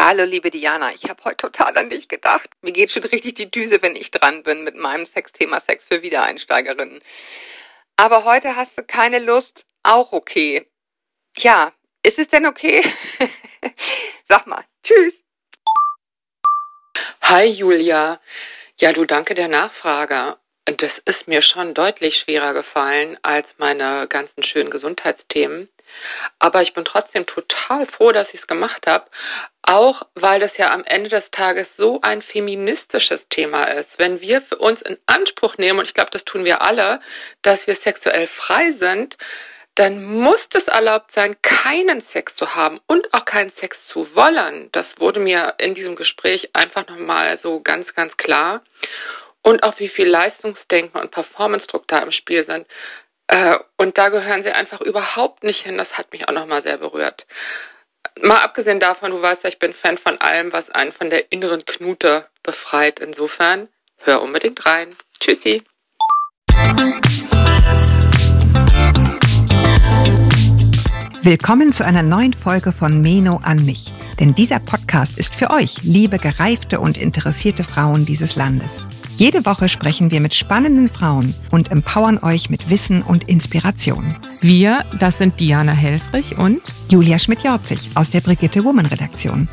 Hallo, liebe Diana. Ich habe heute total an dich gedacht. Mir geht schon richtig die Düse, wenn ich dran bin mit meinem Sexthema Sex für Wiedereinsteigerinnen. Aber heute hast du keine Lust. Auch okay. Ja, ist es denn okay? Sag mal. Tschüss. Hi, Julia. Ja, du danke der Nachfrage. Das ist mir schon deutlich schwerer gefallen als meine ganzen schönen Gesundheitsthemen. Aber ich bin trotzdem total froh, dass ich es gemacht habe. Auch weil das ja am Ende des Tages so ein feministisches Thema ist. Wenn wir für uns in Anspruch nehmen, und ich glaube, das tun wir alle, dass wir sexuell frei sind, dann muss es erlaubt sein, keinen Sex zu haben und auch keinen Sex zu wollen. Das wurde mir in diesem Gespräch einfach nochmal so ganz, ganz klar. Und auch wie viel Leistungsdenken und Performance-Druck da im Spiel sind. Äh, und da gehören sie einfach überhaupt nicht hin. Das hat mich auch nochmal sehr berührt. Mal abgesehen davon, du weißt ja, ich bin Fan von allem, was einen von der inneren Knute befreit. Insofern, hör unbedingt rein. Tschüssi. Willkommen zu einer neuen Folge von Meno an mich. Denn dieser Podcast ist für euch, liebe gereifte und interessierte Frauen dieses Landes. Jede Woche sprechen wir mit spannenden Frauen und empowern euch mit Wissen und Inspiration. Wir, das sind Diana Helfrich und Julia Schmidt-Jorzig aus der Brigitte Woman Redaktion.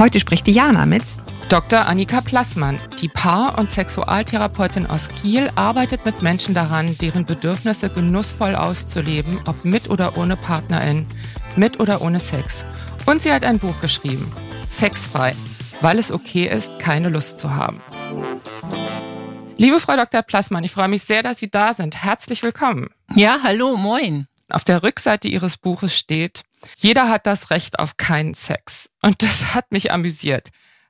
Heute spricht Diana mit Dr. Annika Plassmann, die Paar- und Sexualtherapeutin aus Kiel, arbeitet mit Menschen daran, deren Bedürfnisse genussvoll auszuleben, ob mit oder ohne Partnerin, mit oder ohne Sex. Und sie hat ein Buch geschrieben, Sexfrei, weil es okay ist, keine Lust zu haben. Liebe Frau Dr. Plassmann, ich freue mich sehr, dass Sie da sind. Herzlich willkommen. Ja, hallo, moin. Auf der Rückseite Ihres Buches steht, jeder hat das Recht auf keinen Sex. Und das hat mich amüsiert,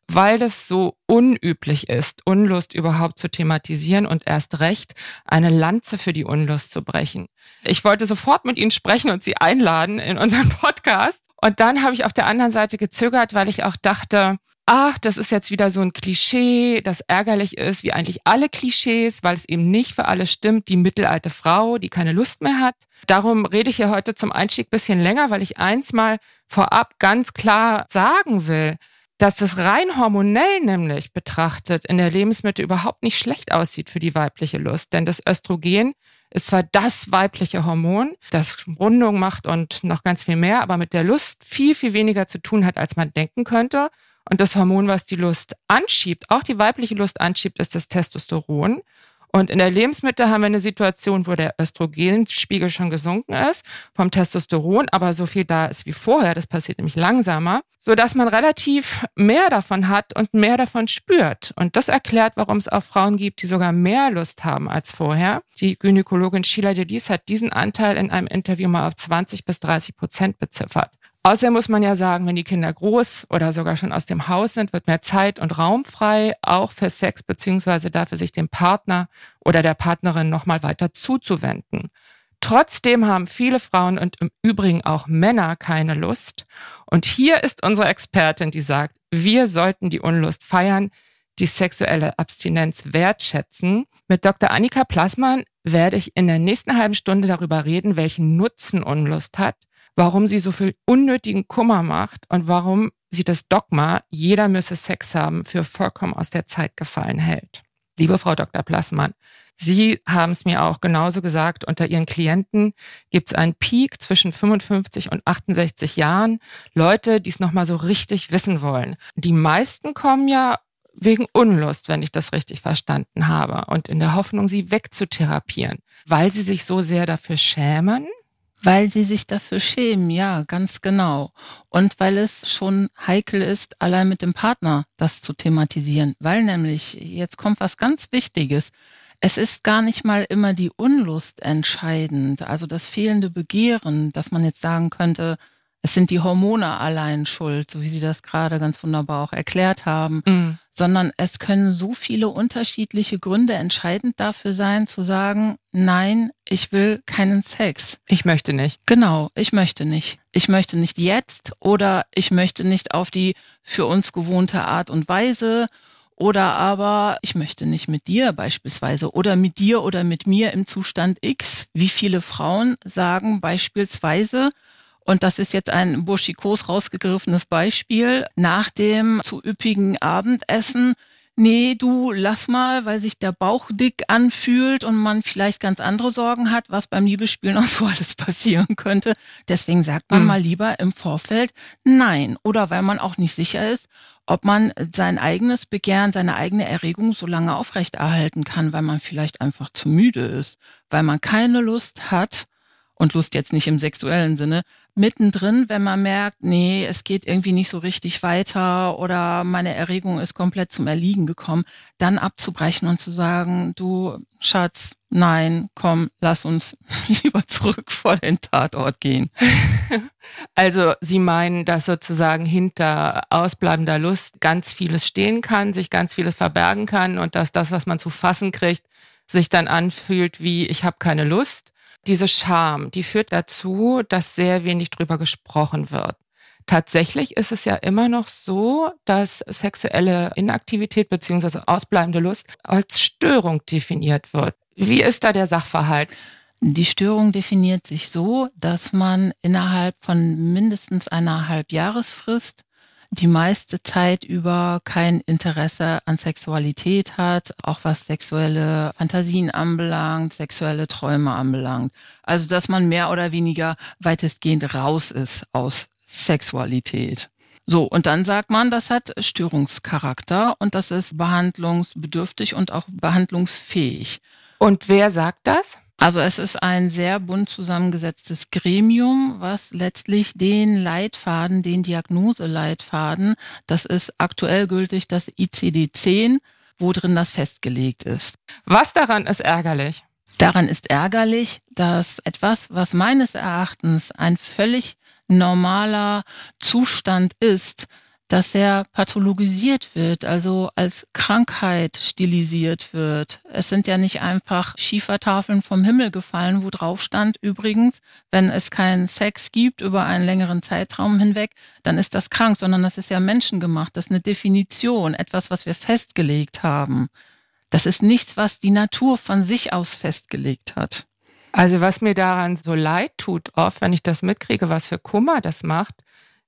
weil das so unüblich ist, Unlust überhaupt zu thematisieren und erst recht eine Lanze für die Unlust zu brechen. Ich wollte sofort mit Ihnen sprechen und Sie einladen in unseren Podcast. Und dann habe ich auf der anderen Seite gezögert, weil ich auch dachte, ach, das ist jetzt wieder so ein Klischee, das ärgerlich ist, wie eigentlich alle Klischees, weil es eben nicht für alle stimmt, die mittelalte Frau, die keine Lust mehr hat. Darum rede ich hier heute zum Einstieg bisschen länger, weil ich eins mal vorab ganz klar sagen will, dass das rein hormonell nämlich betrachtet in der Lebensmittel überhaupt nicht schlecht aussieht für die weibliche Lust. Denn das Östrogen ist zwar das weibliche Hormon, das Rundung macht und noch ganz viel mehr, aber mit der Lust viel, viel weniger zu tun hat, als man denken könnte. Und das Hormon, was die Lust anschiebt, auch die weibliche Lust anschiebt, ist das Testosteron. Und in der Lebensmittel haben wir eine Situation, wo der Östrogenspiegel schon gesunken ist vom Testosteron, aber so viel da ist wie vorher. Das passiert nämlich langsamer, so dass man relativ mehr davon hat und mehr davon spürt. Und das erklärt, warum es auch Frauen gibt, die sogar mehr Lust haben als vorher. Die Gynäkologin Sheila Delis hat diesen Anteil in einem Interview mal auf 20 bis 30 Prozent beziffert. Außerdem muss man ja sagen, wenn die Kinder groß oder sogar schon aus dem Haus sind, wird mehr Zeit und Raum frei, auch für Sex beziehungsweise dafür, sich dem Partner oder der Partnerin nochmal weiter zuzuwenden. Trotzdem haben viele Frauen und im Übrigen auch Männer keine Lust. Und hier ist unsere Expertin, die sagt, wir sollten die Unlust feiern, die sexuelle Abstinenz wertschätzen. Mit Dr. Annika Plassmann werde ich in der nächsten halben Stunde darüber reden, welchen Nutzen Unlust hat warum sie so viel unnötigen Kummer macht und warum sie das Dogma, jeder müsse Sex haben, für vollkommen aus der Zeit gefallen hält. Liebe Frau Dr. Plassmann, Sie haben es mir auch genauso gesagt, unter Ihren Klienten gibt es einen Peak zwischen 55 und 68 Jahren. Leute, die es nochmal so richtig wissen wollen. Die meisten kommen ja wegen Unlust, wenn ich das richtig verstanden habe, und in der Hoffnung, sie wegzutherapieren, weil sie sich so sehr dafür schämen, weil sie sich dafür schämen, ja, ganz genau. Und weil es schon heikel ist, allein mit dem Partner das zu thematisieren. Weil nämlich, jetzt kommt was ganz Wichtiges. Es ist gar nicht mal immer die Unlust entscheidend, also das fehlende Begehren, dass man jetzt sagen könnte, es sind die Hormone allein schuld, so wie Sie das gerade ganz wunderbar auch erklärt haben, mhm. sondern es können so viele unterschiedliche Gründe entscheidend dafür sein, zu sagen, nein, ich will keinen Sex. Ich möchte nicht. Genau, ich möchte nicht. Ich möchte nicht jetzt oder ich möchte nicht auf die für uns gewohnte Art und Weise oder aber ich möchte nicht mit dir beispielsweise oder mit dir oder mit mir im Zustand X. Wie viele Frauen sagen beispielsweise, Und das ist jetzt ein burschikos rausgegriffenes Beispiel. Nach dem zu üppigen Abendessen nee, du lass mal, weil sich der Bauch dick anfühlt und man vielleicht ganz andere Sorgen hat, was beim Liebesspiel noch so alles passieren könnte. Deswegen sagt man mhm. mal lieber im Vorfeld nein. Oder weil man auch nicht sicher ist, ob man sein eigenes Begehren, seine eigene Erregung so lange aufrechterhalten kann, weil man vielleicht einfach zu müde ist, weil man keine Lust hat, und Lust jetzt nicht im sexuellen Sinne, mittendrin, wenn man merkt, nee, es geht irgendwie nicht so richtig weiter oder meine Erregung ist komplett zum Erliegen gekommen, dann abzubrechen und zu sagen, du Schatz, nein, komm, lass uns lieber zurück vor den Tatort gehen. Also Sie meinen, dass sozusagen hinter ausbleibender Lust ganz vieles stehen kann, sich ganz vieles verbergen kann und dass das, was man zu fassen kriegt, sich dann anfühlt wie ich habe keine Lust diese Scham, die führt dazu, dass sehr wenig drüber gesprochen wird. Tatsächlich ist es ja immer noch so, dass sexuelle Inaktivität bzw. ausbleibende Lust als Störung definiert wird. Wie ist da der Sachverhalt? Die Störung definiert sich so, dass man innerhalb von mindestens einer Halbjahresfrist die meiste Zeit über kein Interesse an Sexualität hat, auch was sexuelle Fantasien anbelangt, sexuelle Träume anbelangt. Also dass man mehr oder weniger weitestgehend raus ist aus Sexualität. So, und dann sagt man, das hat Störungscharakter und das ist behandlungsbedürftig und auch behandlungsfähig. Und wer sagt das? Also es ist ein sehr bunt zusammengesetztes Gremium, was letztlich den Leitfaden, den Diagnoseleitfaden, das ist aktuell gültig das ICD-10, wo drin das festgelegt ist. Was daran ist ärgerlich? Daran ist ärgerlich, dass etwas, was meines Erachtens ein völlig normaler Zustand ist, dass er pathologisiert wird, also als Krankheit stilisiert wird. Es sind ja nicht einfach Schiefertafeln vom Himmel gefallen, wo drauf stand, übrigens, wenn es keinen Sex gibt über einen längeren Zeitraum hinweg, dann ist das krank, sondern das ist ja menschengemacht. Das ist eine Definition, etwas, was wir festgelegt haben. Das ist nichts, was die Natur von sich aus festgelegt hat. Also was mir daran so leid tut, oft, wenn ich das mitkriege, was für Kummer das macht,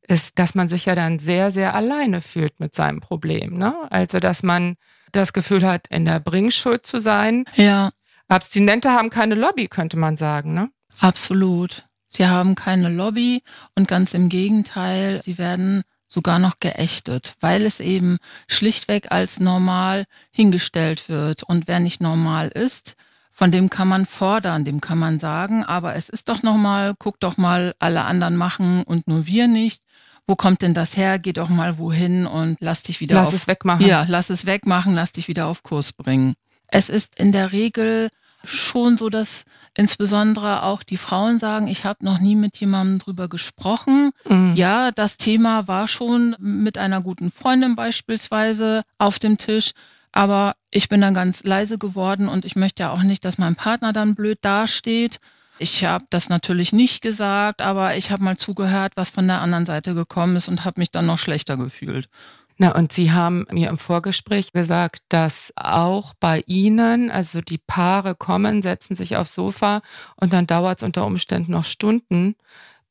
ist, dass man sich ja dann sehr, sehr alleine fühlt mit seinem Problem. Ne? Also, dass man das Gefühl hat, in der Bringschuld zu sein. Ja. Abstinente haben keine Lobby, könnte man sagen, ne? Absolut. Sie haben keine Lobby und ganz im Gegenteil, sie werden sogar noch geächtet, weil es eben schlichtweg als normal hingestellt wird. Und wer nicht normal ist, von dem kann man fordern, dem kann man sagen, aber es ist doch normal, guck doch mal, alle anderen machen und nur wir nicht wo kommt denn das her? Geh doch mal wohin und lass dich wieder lass auf, es wegmachen. Ja, lass es wegmachen, lass dich wieder auf Kurs bringen. Es ist in der Regel schon so, dass insbesondere auch die Frauen sagen, ich habe noch nie mit jemandem drüber gesprochen. Mhm. Ja, das Thema war schon mit einer guten Freundin beispielsweise auf dem Tisch, aber ich bin dann ganz leise geworden und ich möchte ja auch nicht, dass mein Partner dann blöd dasteht. Ich habe das natürlich nicht gesagt, aber ich habe mal zugehört, was von der anderen Seite gekommen ist und habe mich dann noch schlechter gefühlt. Na, und Sie haben mir im Vorgespräch gesagt, dass auch bei Ihnen, also die Paare kommen, setzen sich aufs Sofa und dann dauert es unter Umständen noch Stunden,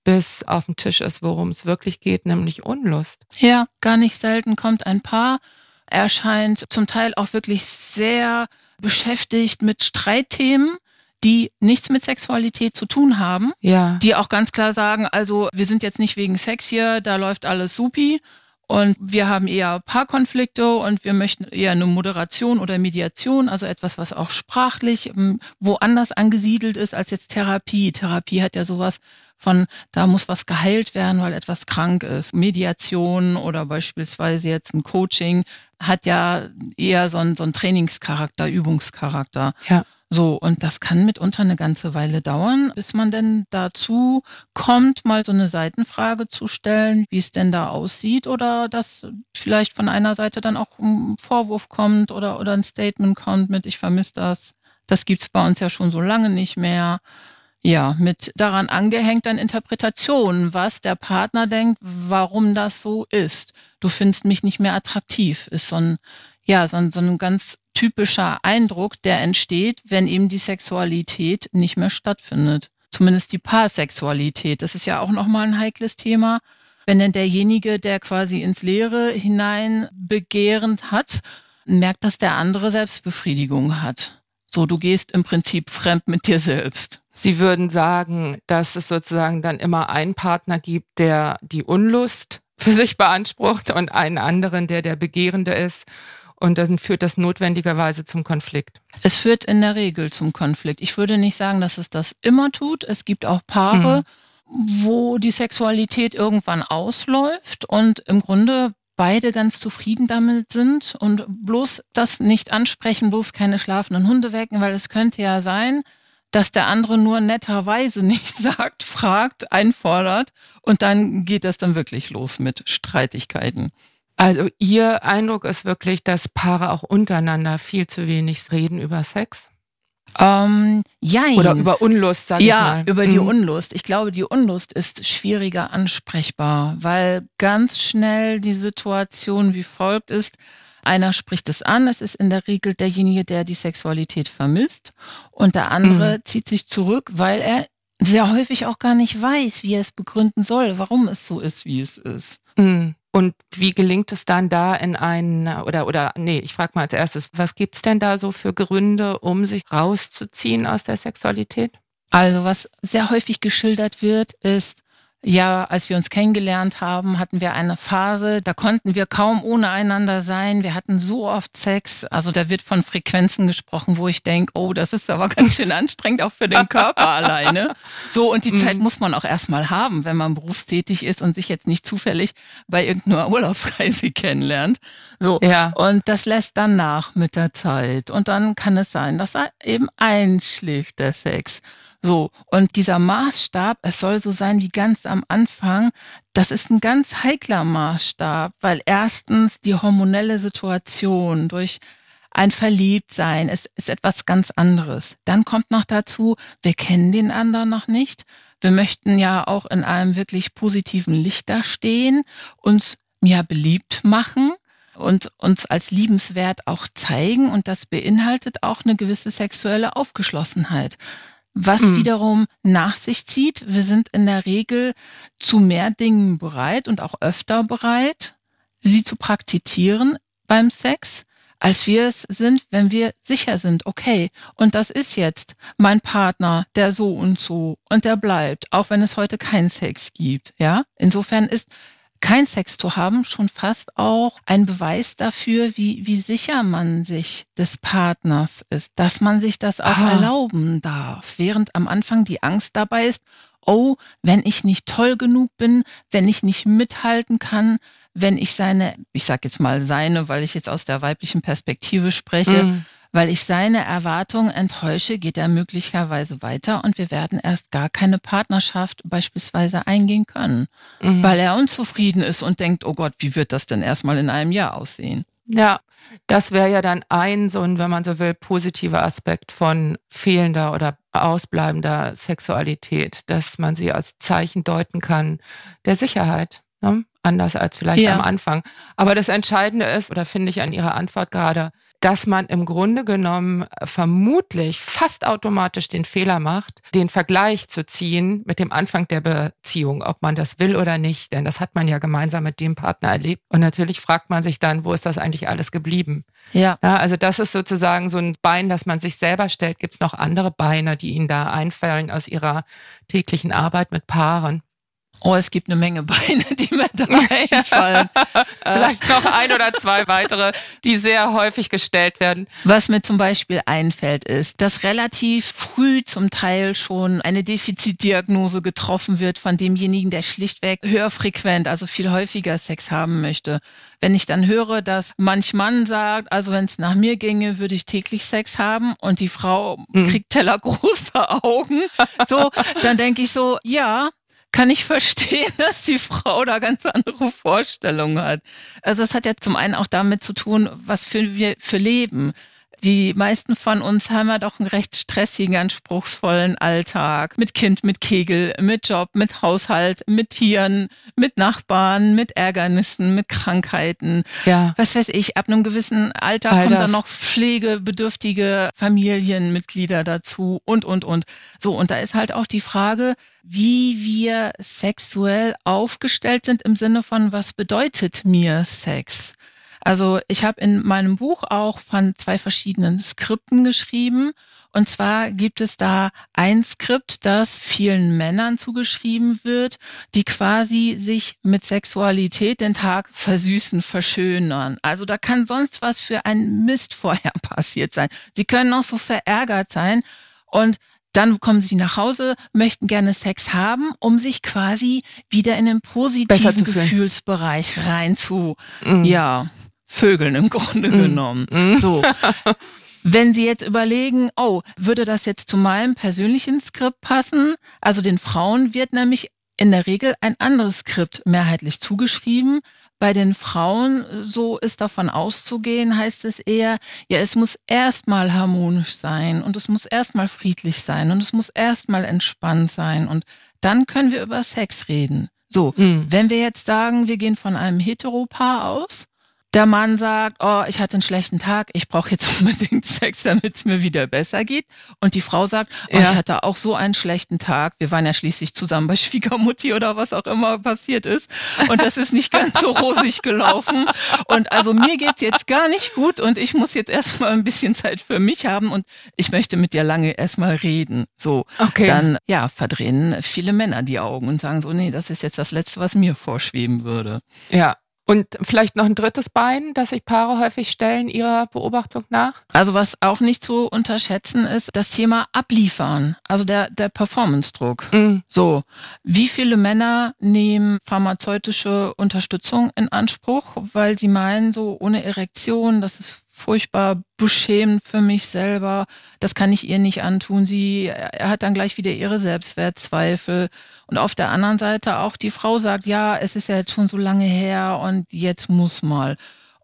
bis auf dem Tisch ist, worum es wirklich geht, nämlich Unlust. Ja, gar nicht selten kommt ein Paar, erscheint zum Teil auch wirklich sehr beschäftigt mit Streitthemen die nichts mit Sexualität zu tun haben, ja. die auch ganz klar sagen, also wir sind jetzt nicht wegen Sex hier, da läuft alles supi und wir haben eher Paarkonflikte und wir möchten eher eine Moderation oder Mediation, also etwas, was auch sprachlich ähm, woanders angesiedelt ist als jetzt Therapie. Therapie hat ja sowas von, da muss was geheilt werden, weil etwas krank ist. Mediation oder beispielsweise jetzt ein Coaching hat ja eher so einen, so einen Trainingscharakter, Übungscharakter. Ja. So, und das kann mitunter eine ganze Weile dauern, bis man denn dazu kommt, mal so eine Seitenfrage zu stellen, wie es denn da aussieht oder dass vielleicht von einer Seite dann auch ein Vorwurf kommt oder, oder ein Statement kommt mit, ich vermisse das. Das gibt's bei uns ja schon so lange nicht mehr. Ja, mit daran angehängt dann Interpretationen, was der Partner denkt, warum das so ist. Du findest mich nicht mehr attraktiv, ist so ein, ja, so ein, so ein ganz typischer Eindruck, der entsteht, wenn eben die Sexualität nicht mehr stattfindet. zumindest die Paarsexualität. Das ist ja auch nochmal ein heikles Thema. Wenn denn derjenige, der quasi ins Leere hinein begehrend hat, merkt, dass der andere Selbstbefriedigung hat. So, du gehst im Prinzip fremd mit dir selbst. Sie würden sagen, dass es sozusagen dann immer einen Partner gibt, der die Unlust für sich beansprucht und einen anderen, der der Begehrende ist. Und dann führt das notwendigerweise zum Konflikt. Es führt in der Regel zum Konflikt. Ich würde nicht sagen, dass es das immer tut. Es gibt auch Paare, mhm. wo die Sexualität irgendwann ausläuft und im Grunde beide ganz zufrieden damit sind und bloß das nicht ansprechen, bloß keine schlafenden Hunde wecken, weil es könnte ja sein, dass der andere nur netterweise nicht sagt, fragt, einfordert und dann geht das dann wirklich los mit Streitigkeiten. Also Ihr Eindruck ist wirklich, dass Paare auch untereinander viel zu wenig reden über Sex? Ähm, jein. Oder über Unlust, sag ja, ich mal. Ja, über die mhm. Unlust. Ich glaube, die Unlust ist schwieriger ansprechbar, weil ganz schnell die Situation wie folgt ist. Einer spricht es an, es ist in der Regel derjenige, der die Sexualität vermisst und der andere mhm. zieht sich zurück, weil er sehr häufig auch gar nicht weiß, wie er es begründen soll, warum es so ist, wie es ist. Mhm. Und wie gelingt es dann da in einen, oder, oder, nee, ich frage mal als erstes, was gibt's denn da so für Gründe, um sich rauszuziehen aus der Sexualität? Also was sehr häufig geschildert wird, ist, ja, als wir uns kennengelernt haben, hatten wir eine Phase, da konnten wir kaum ohne einander sein. Wir hatten so oft Sex. Also da wird von Frequenzen gesprochen, wo ich denke, oh, das ist aber ganz schön anstrengend, auch für den Körper alleine. So, und die mhm. Zeit muss man auch erstmal haben, wenn man berufstätig ist und sich jetzt nicht zufällig bei irgendeiner Urlaubsreise kennenlernt. So, ja. und das lässt dann nach mit der Zeit. Und dann kann es sein, dass er eben einschläft, der Sex. So, und dieser Maßstab, es soll so sein wie ganz am Anfang, das ist ein ganz heikler Maßstab, weil erstens die hormonelle Situation durch ein Verliebtsein ist, ist etwas ganz anderes. Dann kommt noch dazu, wir kennen den anderen noch nicht. Wir möchten ja auch in einem wirklich positiven Licht da stehen, uns ja beliebt machen und uns als liebenswert auch zeigen. Und das beinhaltet auch eine gewisse sexuelle Aufgeschlossenheit was mhm. wiederum nach sich zieht. Wir sind in der Regel zu mehr Dingen bereit und auch öfter bereit, sie zu praktizieren beim Sex, als wir es sind, wenn wir sicher sind, okay, und das ist jetzt mein Partner, der so und so und der bleibt, auch wenn es heute keinen Sex gibt, ja? Insofern ist kein Sex zu haben schon fast auch ein Beweis dafür, wie, wie sicher man sich des Partners ist, dass man sich das auch ah. erlauben darf, während am Anfang die Angst dabei ist, oh, wenn ich nicht toll genug bin, wenn ich nicht mithalten kann, wenn ich seine, ich sag jetzt mal seine, weil ich jetzt aus der weiblichen Perspektive spreche, mm weil ich seine Erwartungen enttäusche, geht er möglicherweise weiter und wir werden erst gar keine Partnerschaft beispielsweise eingehen können, mhm. weil er unzufrieden ist und denkt, oh Gott, wie wird das denn erstmal in einem Jahr aussehen? Ja, das wäre ja dann ein so ein, wenn man so will, positiver Aspekt von fehlender oder ausbleibender Sexualität, dass man sie als Zeichen deuten kann der Sicherheit. Ne? Anders als vielleicht ja. am Anfang. Aber das Entscheidende ist, oder finde ich an Ihrer Antwort gerade, dass man im Grunde genommen vermutlich fast automatisch den Fehler macht, den Vergleich zu ziehen mit dem Anfang der Beziehung, ob man das will oder nicht. Denn das hat man ja gemeinsam mit dem Partner erlebt. Und natürlich fragt man sich dann, wo ist das eigentlich alles geblieben? Ja. ja also das ist sozusagen so ein Bein, das man sich selber stellt. Gibt es noch andere Beine, die Ihnen da einfallen aus Ihrer täglichen Arbeit mit Paaren? Oh, es gibt eine Menge Beine, die mir da einfallen. Vielleicht noch ein oder zwei weitere, die sehr häufig gestellt werden. Was mir zum Beispiel einfällt, ist, dass relativ früh zum Teil schon eine Defizitdiagnose getroffen wird von demjenigen, der schlichtweg höher frequent, also viel häufiger Sex haben möchte. Wenn ich dann höre, dass manch Mann sagt, also wenn es nach mir ginge, würde ich täglich Sex haben und die Frau mhm. kriegt tellergroße Augen, so, dann denke ich so, ja, kann ich verstehen, dass die Frau da ganz andere Vorstellungen hat. Also das hat ja zum einen auch damit zu tun, was für wir für Leben. Die meisten von uns haben ja doch einen recht stressigen, anspruchsvollen Alltag. Mit Kind, mit Kegel, mit Job, mit Haushalt, mit Tieren, mit Nachbarn, mit Ärgernissen, mit Krankheiten. Ja. Was weiß ich, ab einem gewissen Alter All kommen dann noch pflegebedürftige Familienmitglieder dazu und, und, und. So, und da ist halt auch die Frage, wie wir sexuell aufgestellt sind im Sinne von, was bedeutet mir Sex? Also ich habe in meinem Buch auch von zwei verschiedenen Skripten geschrieben. Und zwar gibt es da ein Skript, das vielen Männern zugeschrieben wird, die quasi sich mit Sexualität den Tag versüßen, verschönern. Also da kann sonst was für ein Mist vorher passiert sein. Sie können auch so verärgert sein und dann kommen sie nach Hause, möchten gerne Sex haben, um sich quasi wieder in den positiven. Gefühlsbereich rein zu, Mhm. ja, Vögeln im Grunde Mhm. genommen. Mhm. So. Wenn Sie jetzt überlegen, oh, würde das jetzt zu meinem persönlichen Skript passen? Also den Frauen wird nämlich in der Regel ein anderes Skript mehrheitlich zugeschrieben. Bei den Frauen, so ist davon auszugehen, heißt es eher, ja, es muss erstmal harmonisch sein und es muss erstmal friedlich sein und es muss erstmal entspannt sein und dann können wir über Sex reden. So, Mhm. wenn wir jetzt sagen, wir gehen von einem Heteropaar aus, der Mann sagt, oh, ich hatte einen schlechten Tag, ich brauche jetzt unbedingt Sex, damit es mir wieder besser geht. Und die Frau sagt, oh, Ja. ich hatte auch so einen schlechten Tag. Wir waren ja schließlich zusammen bei Schwiegermutti oder was auch immer passiert ist. Und das ist nicht ganz so rosig gelaufen. Und also mir geht's jetzt gar nicht gut und ich muss jetzt erstmal ein bisschen Zeit für mich haben und ich möchte mit dir lange erstmal reden. So, Okay. dann ja, verdrehen viele Männer die Augen und sagen so, nee, das ist jetzt das Letzte, was mir vorschweben würde. ja. Und vielleicht noch ein drittes Bein, das sich Paare häufig stellen, Ihrer Beobachtung nach? Also was auch nicht zu unterschätzen ist, das Thema Abliefern, also der, der Performance-Druck. Mhm. So, wie viele Männer nehmen pharmazeutische Unterstützung in Anspruch, weil sie meinen, so ohne Erektion, das ist furchtbar beschämend für mich selber, das kann ich ihr nicht antun. Sie er hat dann gleich wieder ihre Selbstwertzweifel. Und auf der anderen Seite auch die Frau sagt, ja, es ist ja jetzt schon so lange her und jetzt muss mal.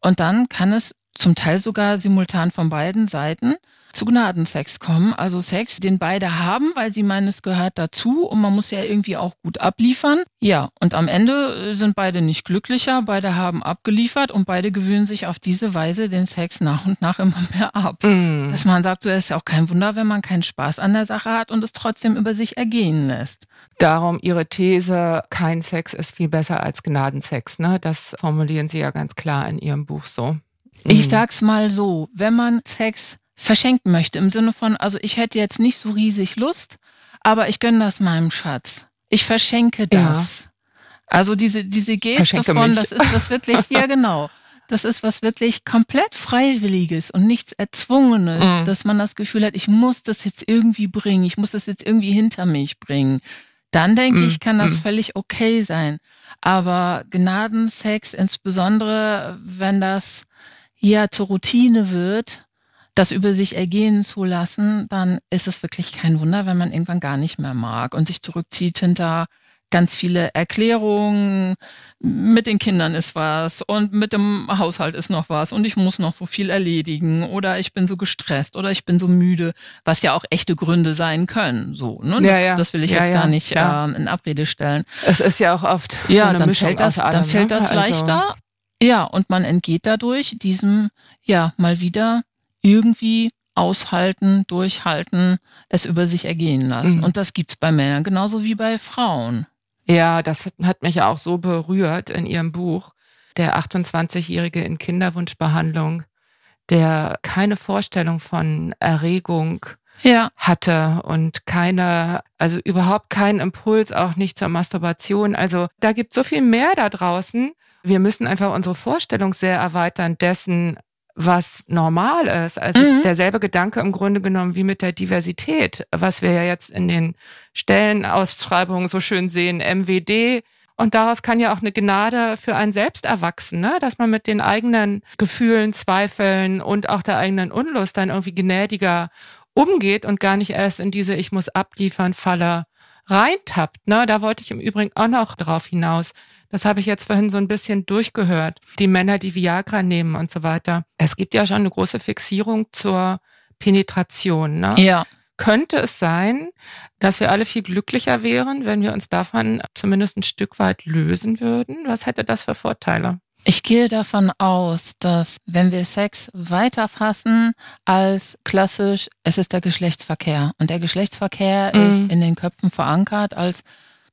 Und dann kann es zum Teil sogar simultan von beiden Seiten zu Gnadensex kommen. Also Sex, den beide haben, weil sie meinen, es gehört dazu und man muss ja irgendwie auch gut abliefern. Ja, und am Ende äh, sind beide nicht glücklicher, beide haben abgeliefert und beide gewöhnen sich auf diese Weise den Sex nach und nach immer mehr ab. Mhm. Dass man sagt, so ist ja auch kein Wunder, wenn man keinen Spaß an der Sache hat und es trotzdem über sich ergehen lässt. Darum Ihre These, kein Sex ist viel besser als Gnadensex. Ne? Das formulieren Sie ja ganz klar in Ihrem Buch so. Ich Mhm. sag's mal so, wenn man Sex verschenken möchte, im Sinne von, also ich hätte jetzt nicht so riesig Lust, aber ich gönne das meinem Schatz. Ich verschenke Ja. das. Also diese, diese Geste Verschenke von, mich. das ist was wirklich, ja genau. Das ist was wirklich komplett Freiwilliges und nichts Erzwungenes, Mhm. dass man das Gefühl hat, ich muss das jetzt irgendwie bringen, ich muss das jetzt irgendwie hinter mich bringen. Dann denke Mhm. ich, kann das Mhm. völlig okay sein. Aber Gnadensex, insbesondere wenn das ja zur Routine wird, das über sich ergehen zu lassen, dann ist es wirklich kein Wunder, wenn man irgendwann gar nicht mehr mag und sich zurückzieht hinter ganz viele Erklärungen, mit den Kindern ist was und mit dem Haushalt ist noch was und ich muss noch so viel erledigen oder ich bin so gestresst oder ich bin so müde, was ja auch echte Gründe sein können. So, ne? das, Ja, ja. das will ich Ja, jetzt gar nicht ähm, in Abrede stellen. Es ist ja auch oft so Ja, eine dann Mischung fällt das, aus allem. dann fällt ne? das Also- leichter. Ja, und man entgeht dadurch diesem, ja, mal wieder irgendwie aushalten, durchhalten, es über sich ergehen lassen. Mhm. Und das gibt's bei Männern genauso wie bei Frauen. Ja, das hat- hat mich auch so berührt in Ihrem Buch. Der 28-Jährige in Kinderwunschbehandlung, der keine Vorstellung von Erregung Ja, hatte und keine, also überhaupt keinen Impuls, auch nicht zur Masturbation. Also da gibt so viel mehr da draußen. Wir müssen einfach unsere Vorstellung sehr erweitern dessen, was normal ist. Also Mhm. derselbe Gedanke im Grunde genommen wie mit der Diversität, was wir ja jetzt in den Stellenausschreibungen so schön sehen, MWD. Und daraus kann ja auch eine Gnade für einen selbst erwachsen, ne? dass man mit den eigenen Gefühlen, Zweifeln und auch der eigenen Unlust dann irgendwie gnädiger umgeht und gar nicht erst in diese Ich muss abliefern Falle reintappt, ne, da wollte ich im Übrigen auch noch drauf hinaus. Das habe ich jetzt vorhin so ein bisschen durchgehört. Die Männer, die Viagra nehmen und so weiter. Es gibt ja schon eine große Fixierung zur Penetration. Ne? Ja. Könnte es sein, dass wir alle viel glücklicher wären, wenn wir uns davon zumindest ein Stück weit lösen würden? Was hätte das für Vorteile? Ich gehe davon aus, dass wenn wir Sex weiterfassen als klassisch, es ist der Geschlechtsverkehr. Und der Geschlechtsverkehr mhm. ist in den Köpfen verankert als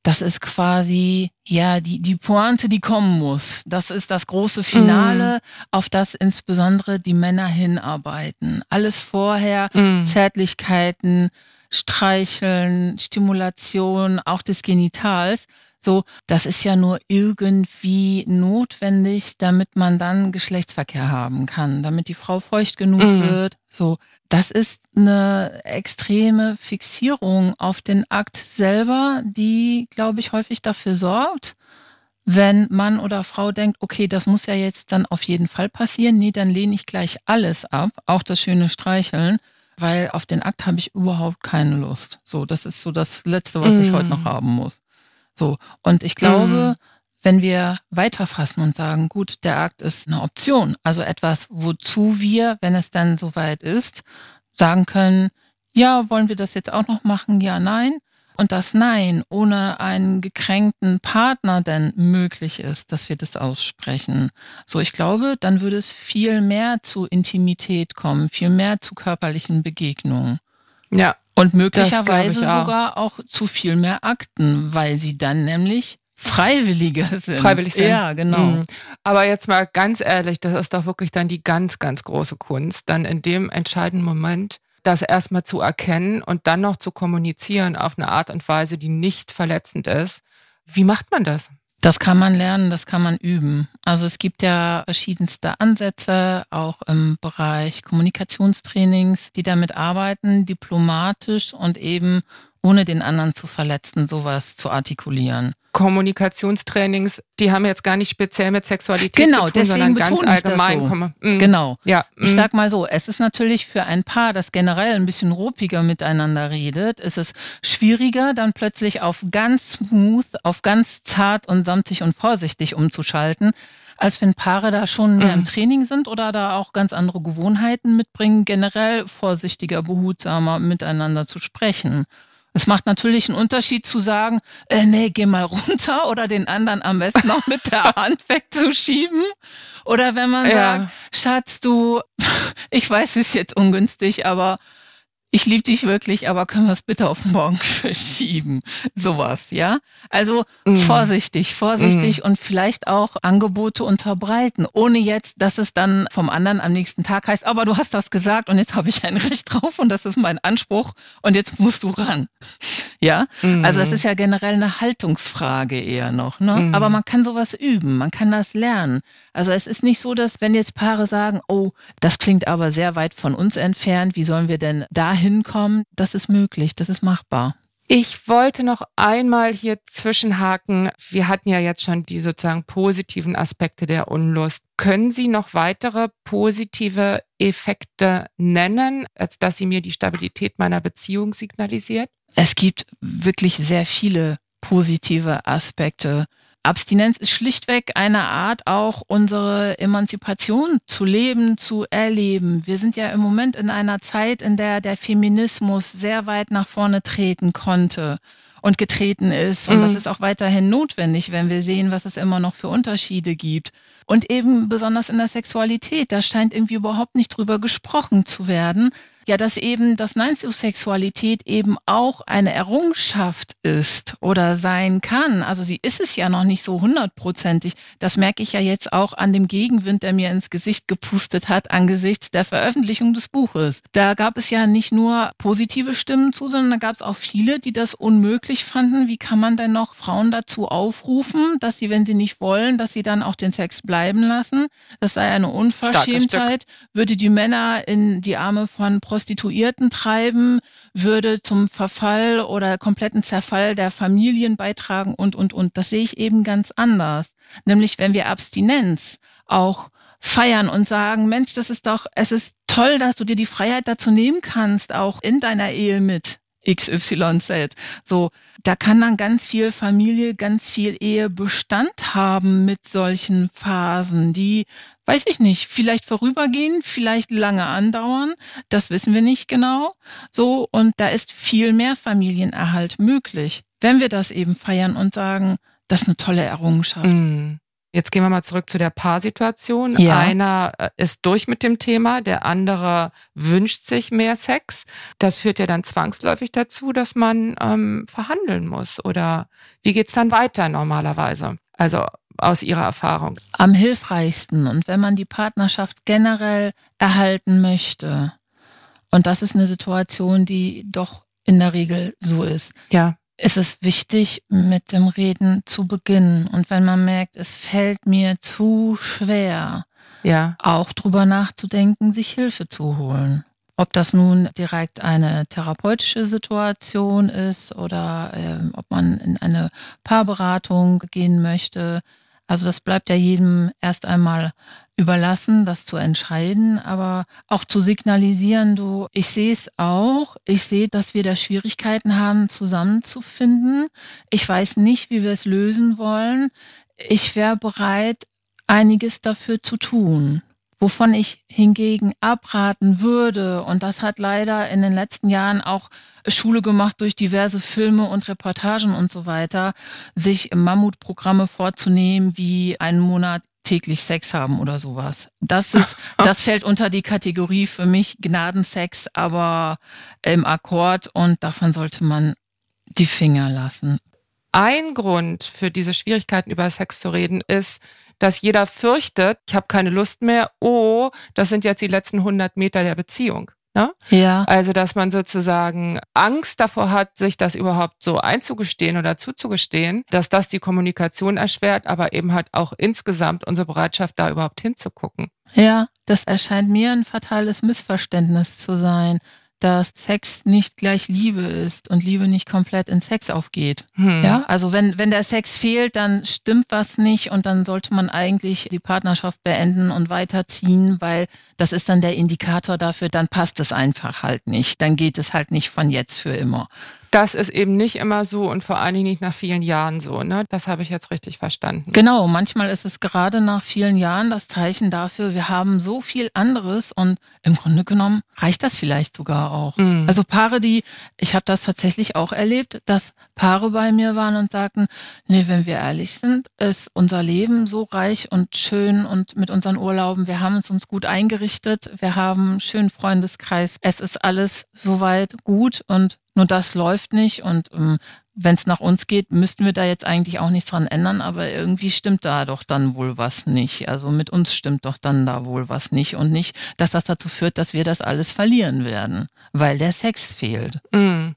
das ist quasi ja die, die Pointe, die kommen muss. Das ist das große Finale, mm. auf das insbesondere die Männer hinarbeiten. Alles vorher, mm. Zärtlichkeiten, Streicheln, Stimulation, auch des Genitals. So, das ist ja nur irgendwie notwendig, damit man dann Geschlechtsverkehr haben kann, damit die Frau feucht genug mhm. wird. So, das ist eine extreme Fixierung auf den Akt selber, die, glaube ich, häufig dafür sorgt, wenn Mann oder Frau denkt, okay, das muss ja jetzt dann auf jeden Fall passieren, nee, dann lehne ich gleich alles ab, auch das schöne Streicheln, weil auf den Akt habe ich überhaupt keine Lust. So, das ist so das Letzte, was mm. ich heute noch haben muss. So. Und ich glaube, mhm. Wenn wir weiterfassen und sagen, gut, der Akt ist eine Option, also etwas, wozu wir, wenn es dann soweit ist, sagen können, ja, wollen wir das jetzt auch noch machen? Ja, nein. Und das Nein ohne einen gekränkten Partner denn möglich ist, dass wir das aussprechen. So, ich glaube, dann würde es viel mehr zu Intimität kommen, viel mehr zu körperlichen Begegnungen. Ja, und möglicherweise auch. sogar auch zu viel mehr Akten, weil sie dann nämlich freiwilliger sind. Freiwillig sind. Ja, genau. Mhm. Aber jetzt mal ganz ehrlich, das ist doch wirklich dann die ganz, ganz große Kunst, dann in dem entscheidenden Moment das erstmal zu erkennen und dann noch zu kommunizieren auf eine Art und Weise, die nicht verletzend ist. Wie macht man das? Das kann man lernen, das kann man üben. Also es gibt ja verschiedenste Ansätze, auch im Bereich Kommunikationstrainings, die damit arbeiten, diplomatisch und eben ohne den anderen zu verletzen, sowas zu artikulieren. Kommunikationstrainings, die haben jetzt gar nicht speziell mit Sexualität genau, zu tun, sondern ganz allgemein. So. Mhm. Genau. Ja. Ich mhm. sag mal so, es ist natürlich für ein Paar, das generell ein bisschen ruppiger miteinander redet, ist es schwieriger, dann plötzlich auf ganz smooth, auf ganz zart und samtig und vorsichtig umzuschalten, als wenn Paare da schon mehr mhm. im Training sind oder da auch ganz andere Gewohnheiten mitbringen, generell vorsichtiger, behutsamer miteinander zu sprechen. Es macht natürlich einen Unterschied zu sagen, äh, nee, geh mal runter oder den anderen am besten noch mit der Hand wegzuschieben. Oder wenn man ja. sagt, Schatz, du, ich weiß, es ist jetzt ungünstig, aber ich liebe dich wirklich, aber können wir es bitte auf morgen verschieben? Sowas, ja? Also mm. vorsichtig, vorsichtig mm. und vielleicht auch Angebote unterbreiten, ohne jetzt, dass es dann vom anderen am nächsten Tag heißt, aber du hast das gesagt und jetzt habe ich ein Recht drauf und das ist mein Anspruch und jetzt musst du ran. Ja? Mm. Also es ist ja generell eine Haltungsfrage eher noch, ne? Mm. Aber man kann sowas üben, man kann das lernen. Also es ist nicht so, dass wenn jetzt Paare sagen, oh, das klingt aber sehr weit von uns entfernt, wie sollen wir denn da hinkommen? Das ist möglich, das ist machbar. Ich wollte noch einmal hier zwischenhaken. Wir hatten ja jetzt schon die sozusagen positiven Aspekte der Unlust. Können Sie noch weitere positive Effekte nennen, als dass Sie mir die Stabilität meiner Beziehung signalisiert? Es gibt wirklich sehr viele positive Aspekte. Abstinenz ist schlichtweg eine Art, auch unsere Emanzipation zu leben, zu erleben. Wir sind ja im Moment in einer Zeit, in der der Feminismus sehr weit nach vorne treten konnte und getreten ist. Und mhm. das ist auch weiterhin notwendig, wenn wir sehen, was es immer noch für Unterschiede gibt. Und eben besonders in der Sexualität, da scheint irgendwie überhaupt nicht drüber gesprochen zu werden ja, dass eben das Nein zu Sexualität eben auch eine Errungenschaft ist oder sein kann. Also sie ist es ja noch nicht so hundertprozentig. Das merke ich ja jetzt auch an dem Gegenwind, der mir ins Gesicht gepustet hat angesichts der Veröffentlichung des Buches. Da gab es ja nicht nur positive Stimmen zu, sondern da gab es auch viele, die das unmöglich fanden. Wie kann man denn noch Frauen dazu aufrufen, dass sie, wenn sie nicht wollen, dass sie dann auch den Sex bleiben lassen? Das sei eine Unverschämtheit, würde die Männer in die Arme von Prostituierten Prostituierten treiben, würde zum Verfall oder kompletten Zerfall der Familien beitragen und, und, und. Das sehe ich eben ganz anders. Nämlich, wenn wir Abstinenz auch feiern und sagen, Mensch, das ist doch, es ist toll, dass du dir die Freiheit dazu nehmen kannst, auch in deiner Ehe mit XYZ. So, da kann dann ganz viel Familie, ganz viel Ehe Bestand haben mit solchen Phasen, die, weiß ich nicht, vielleicht vorübergehen, vielleicht lange andauern. Das wissen wir nicht genau. So, und da ist viel mehr Familienerhalt möglich, wenn wir das eben feiern und sagen, das ist eine tolle Errungenschaft. Mm. Jetzt gehen wir mal zurück zu der Paarsituation. Ja. Einer äh, ist durch mit dem Thema, der andere wünscht sich mehr Sex. Das führt ja dann zwangsläufig dazu, dass man ähm, verhandeln muss. Oder wie geht's dann weiter normalerweise? Also aus Ihrer Erfahrung. Am hilfreichsten und wenn man die Partnerschaft generell erhalten möchte, und das ist eine Situation, die doch in der Regel so ist, Ja. ist es wichtig, mit dem Reden zu beginnen. Und wenn man merkt, es fällt mir zu schwer, Ja. auch drüber nachzudenken, sich Hilfe zu holen. Ob das nun direkt eine therapeutische Situation ist oder ähm, ob man in eine Paarberatung gehen möchte. Also das bleibt ja jedem erst einmal überlassen, das zu entscheiden, aber auch zu signalisieren, du, ich sehe es auch, ich sehe, dass wir da Schwierigkeiten haben, zusammenzufinden. Ich weiß nicht, wie wir es lösen wollen. Ich wäre bereit, einiges dafür zu tun. Wovon ich hingegen abraten würde, und das hat leider in den letzten Jahren auch Schule gemacht durch diverse Filme und Reportagen und so weiter, sich Mammutprogramme vorzunehmen, wie einen Monat täglich Sex haben oder sowas. Das ist, das fällt unter die Kategorie für mich Gnadensex, aber im Akkord und davon sollte man die Finger lassen. Ein Grund für diese Schwierigkeiten über Sex zu reden ist, dass jeder fürchtet, ich habe keine Lust mehr, oh, das sind jetzt die letzten 100 Meter der Beziehung. Ne? Ja. Also, dass man sozusagen Angst davor hat, sich das überhaupt so einzugestehen oder zuzugestehen, dass das die Kommunikation erschwert, aber eben halt auch insgesamt unsere Bereitschaft, da überhaupt hinzugucken. Ja, das erscheint mir ein fatales Missverständnis zu sein, dass Sex nicht gleich Liebe ist und Liebe nicht komplett in Sex aufgeht. Hm. Ja, also wenn, wenn der Sex fehlt, dann stimmt was nicht und dann sollte man eigentlich die Partnerschaft beenden und weiterziehen, weil das ist dann der Indikator dafür, dann passt es einfach halt nicht. Dann geht es halt nicht von jetzt für immer. Das ist eben nicht immer so und vor allen Dingen nicht nach vielen Jahren so. Ne? Das habe ich jetzt richtig verstanden. Genau, manchmal ist es gerade nach vielen Jahren das Zeichen dafür, wir haben so viel anderes und im Grunde genommen reicht das vielleicht sogar auch. Mhm. Also Paare, die, ich habe das tatsächlich auch erlebt, dass Paare bei mir waren und sagten, nee, wenn wir ehrlich sind, ist unser Leben so reich und schön und mit unseren Urlauben, wir haben es uns gut eingerichtet, wir haben einen schönen Freundeskreis, es ist alles soweit gut und nur das läuft nicht und ähm, wenn es nach uns geht, müssten wir da jetzt eigentlich auch nichts dran ändern, aber irgendwie stimmt da doch dann wohl was nicht. Also mit uns stimmt doch dann da wohl was nicht und nicht, dass das dazu führt, dass wir das alles verlieren werden, weil der Sex fehlt. Mm.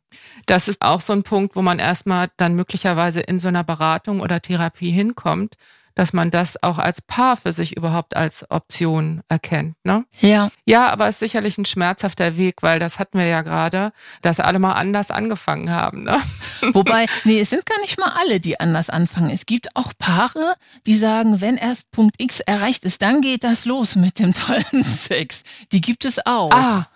Das ist auch so ein Punkt, wo man erstmal dann möglicherweise in so einer Beratung oder Therapie hinkommt, dass man das auch als Paar für sich überhaupt als Option erkennt. Ne? Ja. Ja, aber es ist sicherlich ein schmerzhafter Weg, weil das hatten wir ja gerade, dass alle mal anders angefangen haben. Ne? Wobei, nee, es sind gar nicht mal alle, die anders anfangen. Es gibt auch Paare, die sagen, wenn erst Punkt X erreicht ist, dann geht das los mit dem tollen Sex. Die gibt es auch. Ah,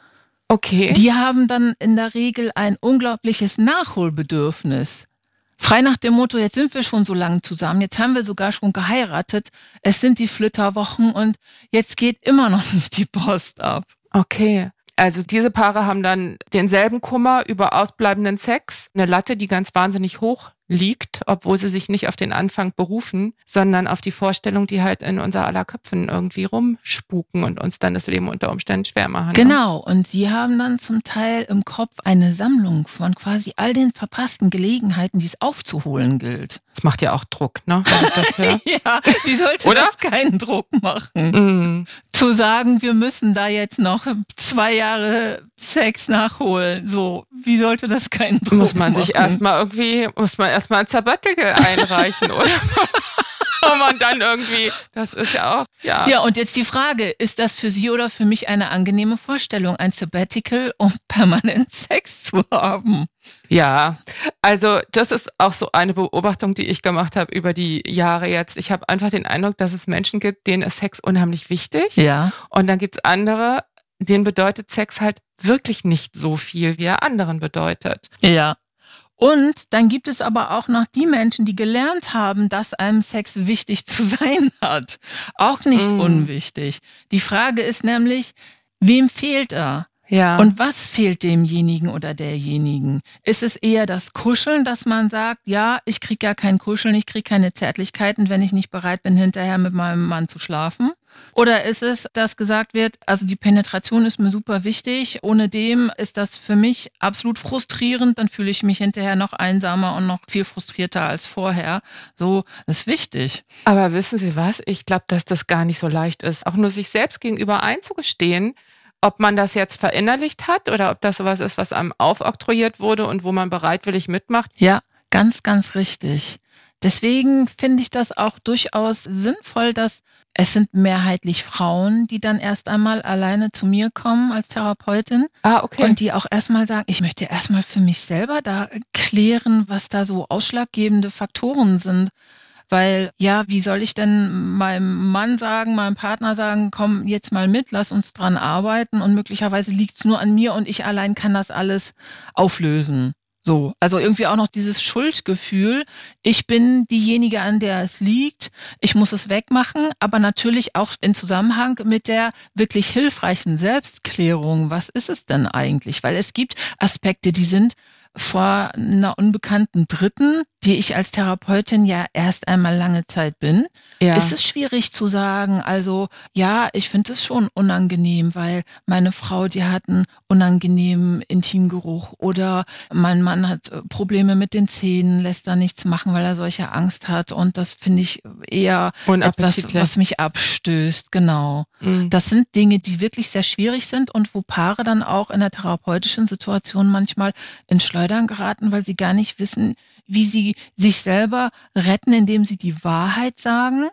okay. Die haben dann in der Regel ein unglaubliches Nachholbedürfnis. Frei nach dem Motto, jetzt sind wir schon so lange zusammen, jetzt haben wir sogar schon geheiratet, es sind die Flitterwochen und jetzt geht immer noch nicht die Post ab. Okay. Also diese Paare haben dann denselben Kummer über ausbleibenden Sex, eine Latte, die ganz wahnsinnig hoch liegt, obwohl sie sich nicht auf den Anfang berufen, sondern auf die Vorstellung, die halt in unser aller Köpfen irgendwie rumspuken und uns dann das Leben unter Umständen schwer machen. Genau, und sie haben dann zum Teil im Kopf eine Sammlung von quasi all den verpassten Gelegenheiten, die es aufzuholen gilt. Das macht ja auch Druck, ne? Ja, die sollte Oder? das keinen Druck machen. Mm. Zu sagen, wir müssen da jetzt noch zwei Jahre Sex nachholen, so, wie sollte das keinen Druck Muss man machen? sich erstmal irgendwie, muss man erstmal ein Sabbatical einreichen, oder? Wo man dann irgendwie, das ist ja auch, ja. Ja, und jetzt die Frage, ist das für Sie oder für mich eine angenehme Vorstellung, ein Sabbatical, um permanent Sex zu haben? Ja, also das ist auch so eine Beobachtung, die ich gemacht habe über die Jahre jetzt. Ich habe einfach den Eindruck, dass es Menschen gibt, denen ist Sex unheimlich wichtig. Ja. Und dann gibt's andere, denen bedeutet Sex halt wirklich nicht so viel, wie er anderen bedeutet. Ja. Und dann gibt es aber auch noch die Menschen, die gelernt haben, dass einem Sex wichtig zu sein hat. Auch nicht mm. unwichtig. Die Frage ist nämlich, wem fehlt er? Ja. Und was fehlt demjenigen oder derjenigen? Ist es eher das Kuscheln, dass man sagt, ja, ich kriege gar kein Kuscheln, ich kriege keine Zärtlichkeiten, wenn ich nicht bereit bin, hinterher mit meinem Mann zu schlafen? Oder ist es, dass gesagt wird, also die Penetration ist mir super wichtig, ohne dem ist das für mich absolut frustrierend, dann fühle ich mich hinterher noch einsamer und noch viel frustrierter als vorher. So, ist wichtig. Aber wissen Sie was? Ich glaube, dass das gar nicht so leicht ist, auch nur sich selbst gegenüber einzugestehen, ob man das jetzt verinnerlicht hat oder ob das sowas ist, was einem aufoktroyiert wurde und wo man bereitwillig mitmacht. Ja, ganz, ganz richtig. Deswegen finde ich das auch durchaus sinnvoll, dass es sind mehrheitlich Frauen, die dann erst einmal alleine zu mir kommen als Therapeutin. Ah, okay. Und die auch erstmal sagen, ich möchte erstmal für mich selber da klären, was da so ausschlaggebende Faktoren sind. Weil, ja, wie soll ich denn meinem Mann sagen, meinem Partner sagen, komm jetzt mal mit, lass uns dran arbeiten und möglicherweise liegt es nur an mir und ich allein kann das alles auflösen. So, also irgendwie auch noch dieses Schuldgefühl. Ich bin diejenige, an der es liegt. Ich muss es wegmachen, aber natürlich auch in Zusammenhang mit der wirklich hilfreichen Selbstklärung. Was ist es denn eigentlich? Weil es gibt Aspekte, die sind vor einer unbekannten Dritten, die ich als Therapeutin ja erst einmal lange Zeit bin, ja. ist es schwierig zu sagen, also ja, ich finde es schon unangenehm, weil meine Frau, die hat einen unangenehmen Intimgeruch oder mein Mann hat äh, Probleme mit den Zähnen, lässt da nichts machen, weil er solche Angst hat und das finde ich eher etwas, was mich abstößt, genau. Mhm. Das sind Dinge, die wirklich sehr schwierig sind und wo Paare dann auch in der therapeutischen Situation manchmal ins Schleudern geraten, weil sie gar nicht wissen, wie sie sich selber retten, indem sie die Wahrheit sagen,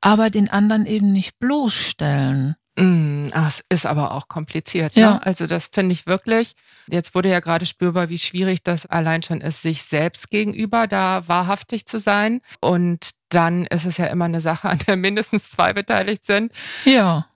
aber den anderen eben nicht bloßstellen. Mm, ah, es ist aber auch kompliziert. Ne? Ja. Also das finde ich wirklich. Jetzt wurde ja gerade spürbar, wie schwierig das allein schon ist, sich selbst gegenüber da wahrhaftig zu sein. Und dann ist es ja immer eine Sache, an der mindestens zwei beteiligt sind. Ja.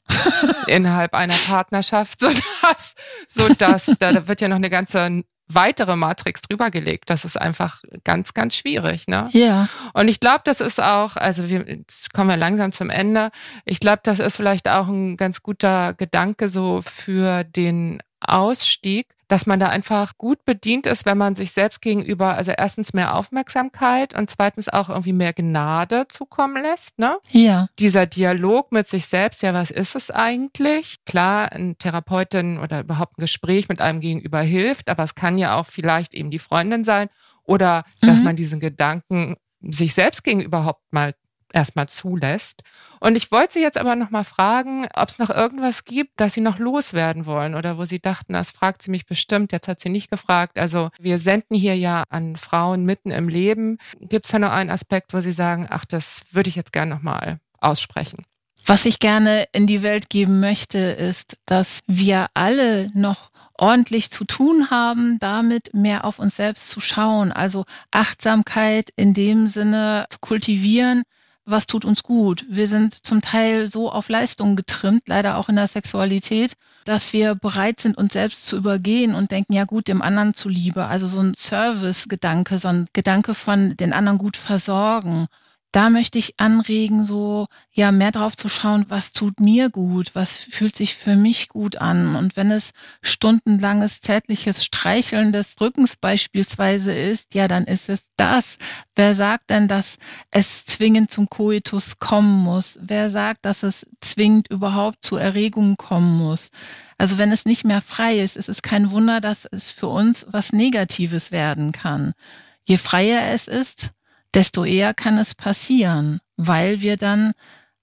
innerhalb einer Partnerschaft, sodass, sodass da wird ja noch eine ganze weitere Matrix drüber gelegt. Das ist einfach ganz, ganz schwierig. Ne? Ja. Und ich glaube, das ist auch, also wir jetzt kommen wir langsam zum Ende. Ich glaube, das ist vielleicht auch ein ganz guter Gedanke so für den Ausstieg, dass man da einfach gut bedient ist, wenn man sich selbst gegenüber, also erstens mehr Aufmerksamkeit und zweitens auch irgendwie mehr Gnade zukommen lässt. Ne? Ja. Dieser Dialog mit sich selbst, ja, was ist es eigentlich? Klar, ein Therapeutin oder überhaupt ein Gespräch mit einem gegenüber hilft, aber es kann ja auch vielleicht eben die Freundin sein oder dass mhm. man diesen Gedanken sich selbst gegenüber überhaupt mal erstmal zulässt. Und ich wollte Sie jetzt aber nochmal fragen, ob es noch irgendwas gibt, das Sie noch loswerden wollen oder wo Sie dachten, das fragt sie mich bestimmt, jetzt hat sie nicht gefragt. Also wir senden hier ja an Frauen mitten im Leben. Gibt es da noch einen Aspekt, wo Sie sagen, ach, das würde ich jetzt gerne nochmal aussprechen? Was ich gerne in die Welt geben möchte, ist, dass wir alle noch ordentlich zu tun haben, damit mehr auf uns selbst zu schauen. Also Achtsamkeit in dem Sinne zu kultivieren, was tut uns gut. Wir sind zum Teil so auf Leistung getrimmt, leider auch in der Sexualität, dass wir bereit sind, uns selbst zu übergehen und denken, ja gut, dem anderen zuliebe. Also so ein Service-Gedanke, so ein Gedanke von den anderen gut versorgen da möchte ich anregen, so ja mehr drauf zu schauen, was tut mir gut, was fühlt sich für mich gut an. Und wenn es stundenlanges zärtliches Streicheln des Rückens beispielsweise ist, ja, dann ist es das. Wer sagt denn, dass es zwingend zum Koitus kommen muss? Wer sagt, dass es zwingend überhaupt zu Erregungen kommen muss? Also wenn es nicht mehr frei ist, ist es kein Wunder, dass es für uns was Negatives werden kann. Je freier es ist, desto eher kann es passieren, weil wir dann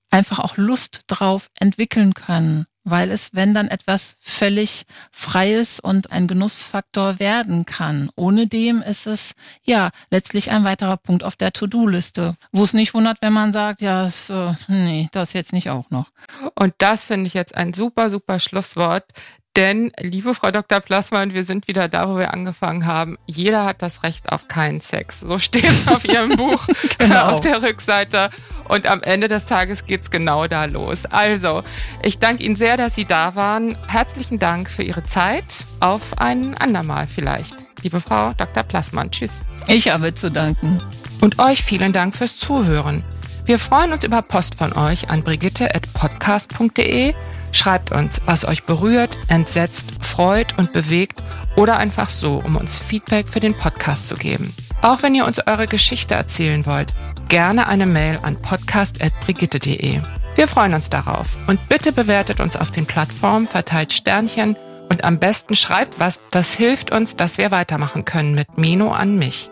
einfach auch Lust drauf entwickeln können, weil es, wenn dann etwas völlig Freies und ein Genussfaktor werden kann. Ohne dem ist es ja letztlich ein weiterer Punkt auf der To-Do-Liste, wo es nicht wundert, wenn man sagt, ja, so, nee, das jetzt nicht auch noch. Und das finde ich jetzt ein super, super Schlusswort. Denn, liebe Frau Dr. Plassmann, wir sind wieder da, wo wir angefangen haben. Jeder hat das Recht auf keinen Sex. So steht es auf Ihrem Buch genau. auf der Rückseite. Und am Ende des Tages geht's genau da los. Also, ich danke Ihnen sehr, dass Sie da waren. Herzlichen Dank für Ihre Zeit. Auf ein andermal vielleicht. Liebe Frau Dr. Plassmann, tschüss. Ich habe zu danken. Und euch vielen Dank fürs Zuhören. Wir freuen uns über Post von euch an brigitte.podcast.de. Schreibt uns, was euch berührt, entsetzt, freut und bewegt oder einfach so, um uns Feedback für den Podcast zu geben. Auch wenn ihr uns eure Geschichte erzählen wollt, gerne eine Mail an podcast.brigitte.de. Wir freuen uns darauf und bitte bewertet uns auf den Plattformen, verteilt Sternchen und am besten schreibt was, das hilft uns, dass wir weitermachen können mit Meno an mich.